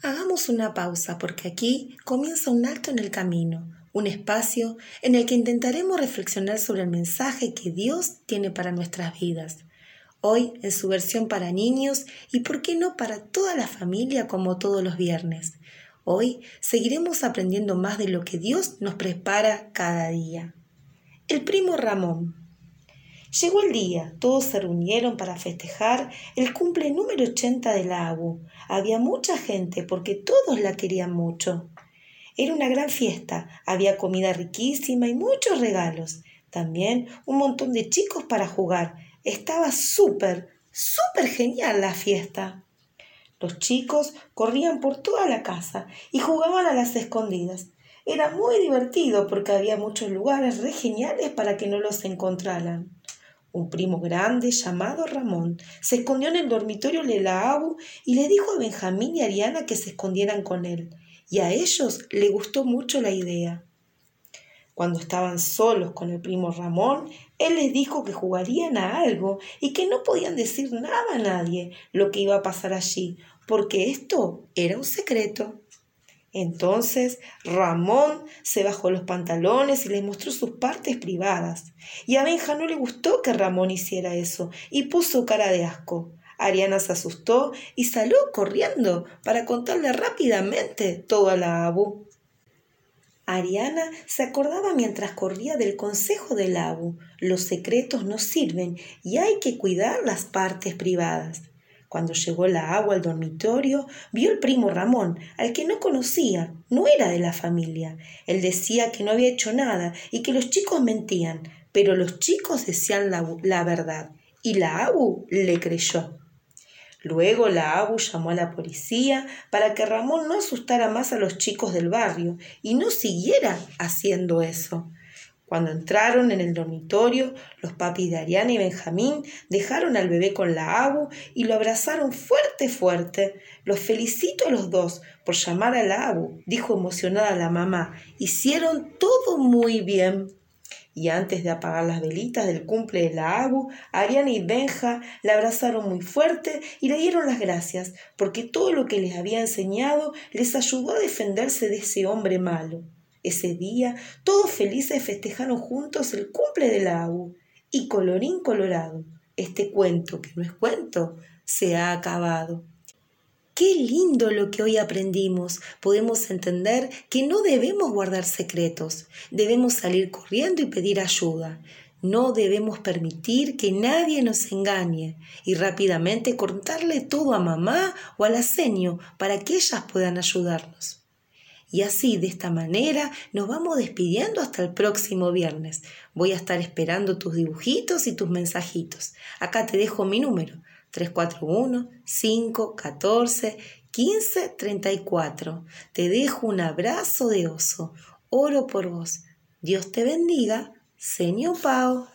Hagamos una pausa porque aquí comienza un alto en el camino, un espacio en el que intentaremos reflexionar sobre el mensaje que Dios tiene para nuestras vidas. Hoy en su versión para niños y por qué no para toda la familia como todos los viernes. Hoy seguiremos aprendiendo más de lo que Dios nos prepara cada día. El primo Ramón. Llegó el día, todos se reunieron para festejar el cumple número 80 de la ABU. Había mucha gente porque todos la querían mucho. Era una gran fiesta, había comida riquísima y muchos regalos. También un montón de chicos para jugar. Estaba súper, súper genial la fiesta. Los chicos corrían por toda la casa y jugaban a las escondidas. Era muy divertido porque había muchos lugares re geniales para que no los encontraran. Un primo grande llamado Ramón se escondió en el dormitorio de la Abu y le dijo a Benjamín y Ariana que se escondieran con él. Y a ellos le gustó mucho la idea. Cuando estaban solos con el primo Ramón, él les dijo que jugarían a algo y que no podían decir nada a nadie lo que iba a pasar allí, porque esto era un secreto. Entonces Ramón se bajó los pantalones y les mostró sus partes privadas. Y a Benja no le gustó que Ramón hiciera eso y puso cara de asco. Ariana se asustó y salió corriendo para contarle rápidamente todo a la Abu. Ariana se acordaba mientras corría del consejo del Abu. Los secretos no sirven y hay que cuidar las partes privadas. Cuando llegó la agua al dormitorio, vio el primo Ramón, al que no conocía, no era de la familia. Él decía que no había hecho nada y que los chicos mentían, pero los chicos decían la, verdad, y la Abu le creyó. Luego la Abu llamó a la policía para que Ramón no asustara más a los chicos del barrio y no siguiera haciendo eso. Cuando entraron en el dormitorio, los papis de Ariana y Benjamín dejaron al bebé con la Abu y lo abrazaron fuerte, fuerte. Los felicito a los dos por llamar a la Abu, dijo emocionada la mamá. Hicieron todo muy bien. Y antes de apagar las velitas del cumple de la Abu, Ariana y Benja la abrazaron muy fuerte y le dieron las gracias, porque todo lo que les había enseñado les ayudó a defenderse de ese hombre malo. Ese día todos felices festejaron juntos el cumple de la y colorín colorado, este cuento, que no es cuento, se ha acabado. Qué lindo lo que hoy aprendimos. Podemos entender que no debemos guardar secretos, debemos salir corriendo y pedir ayuda. No debemos permitir que nadie nos engañe y rápidamente contarle todo a mamá o a la seño para que ellas puedan ayudarnos. Y así, de esta manera, nos vamos despidiendo hasta el próximo viernes. Voy a estar esperando tus dibujitos y tus mensajitos. Acá te dejo mi número, 341 514 1534. Te dejo un abrazo de oso. Oro por vos. Dios te bendiga. Señor Pau.